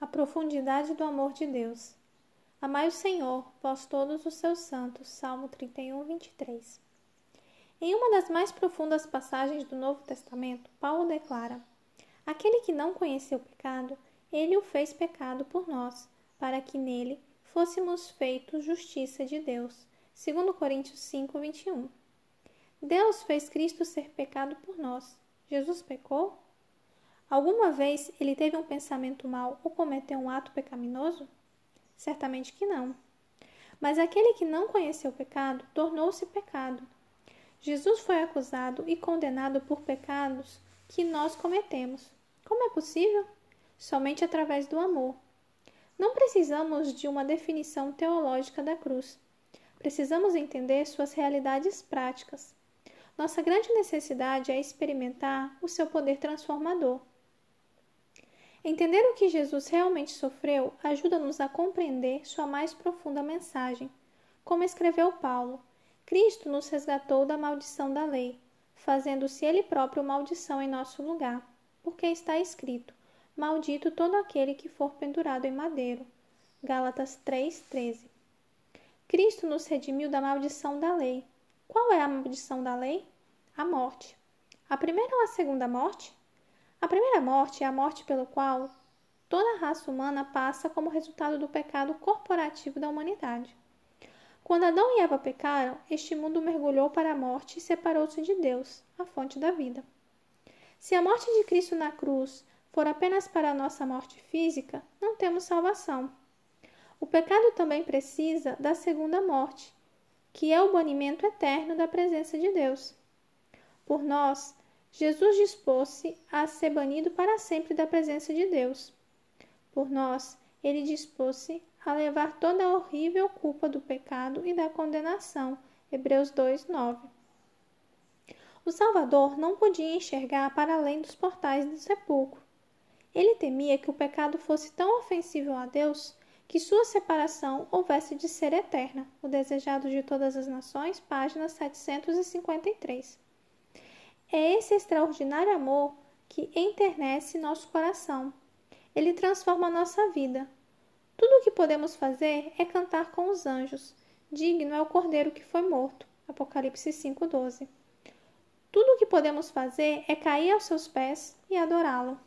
A profundidade do amor de Deus. Amai o Senhor, vós todos os seus santos. Salmo 31, 23. Em uma das mais profundas passagens do Novo Testamento, Paulo declara: Aquele que não conheceu pecado, ele o fez pecado por nós, para que nele fôssemos feitos justiça de Deus. 2 Coríntios 5, 21. Deus fez Cristo ser pecado por nós. Jesus pecou? Alguma vez ele teve um pensamento mau ou cometeu um ato pecaminoso? Certamente que não. Mas aquele que não conheceu o pecado tornou-se pecado. Jesus foi acusado e condenado por pecados que nós cometemos. Como é possível? Somente através do amor. Não precisamos de uma definição teológica da cruz. Precisamos entender suas realidades práticas. Nossa grande necessidade é experimentar o seu poder transformador. Entender o que Jesus realmente sofreu ajuda-nos a compreender sua mais profunda mensagem. Como escreveu Paulo, Cristo nos resgatou da maldição da lei, fazendo-se Ele próprio maldição em nosso lugar, porque está escrito: Maldito todo aquele que for pendurado em madeiro. Gálatas 3:13. Cristo nos redimiu da maldição da lei. Qual é a maldição da lei? A morte. A primeira ou a segunda morte? A primeira morte é a morte pelo qual toda a raça humana passa como resultado do pecado corporativo da humanidade. Quando Adão e Eva pecaram, este mundo mergulhou para a morte e separou-se de Deus, a fonte da vida. Se a morte de Cristo na cruz for apenas para a nossa morte física, não temos salvação. O pecado também precisa da segunda morte, que é o banimento eterno da presença de Deus. Por nós, Jesus dispôs-se a ser banido para sempre da presença de Deus. Por nós, ele dispôs-se a levar toda a horrível culpa do pecado e da condenação. Hebreus 2, 9. O Salvador não podia enxergar para além dos portais do sepulcro. Ele temia que o pecado fosse tão ofensivo a Deus que sua separação houvesse de ser eterna. O Desejado de Todas as Nações, página 753. É esse extraordinário amor que enternece nosso coração. Ele transforma nossa vida. Tudo o que podemos fazer é cantar com os anjos. Digno é o cordeiro que foi morto. Apocalipse 5:12. Tudo o que podemos fazer é cair aos seus pés e adorá-lo.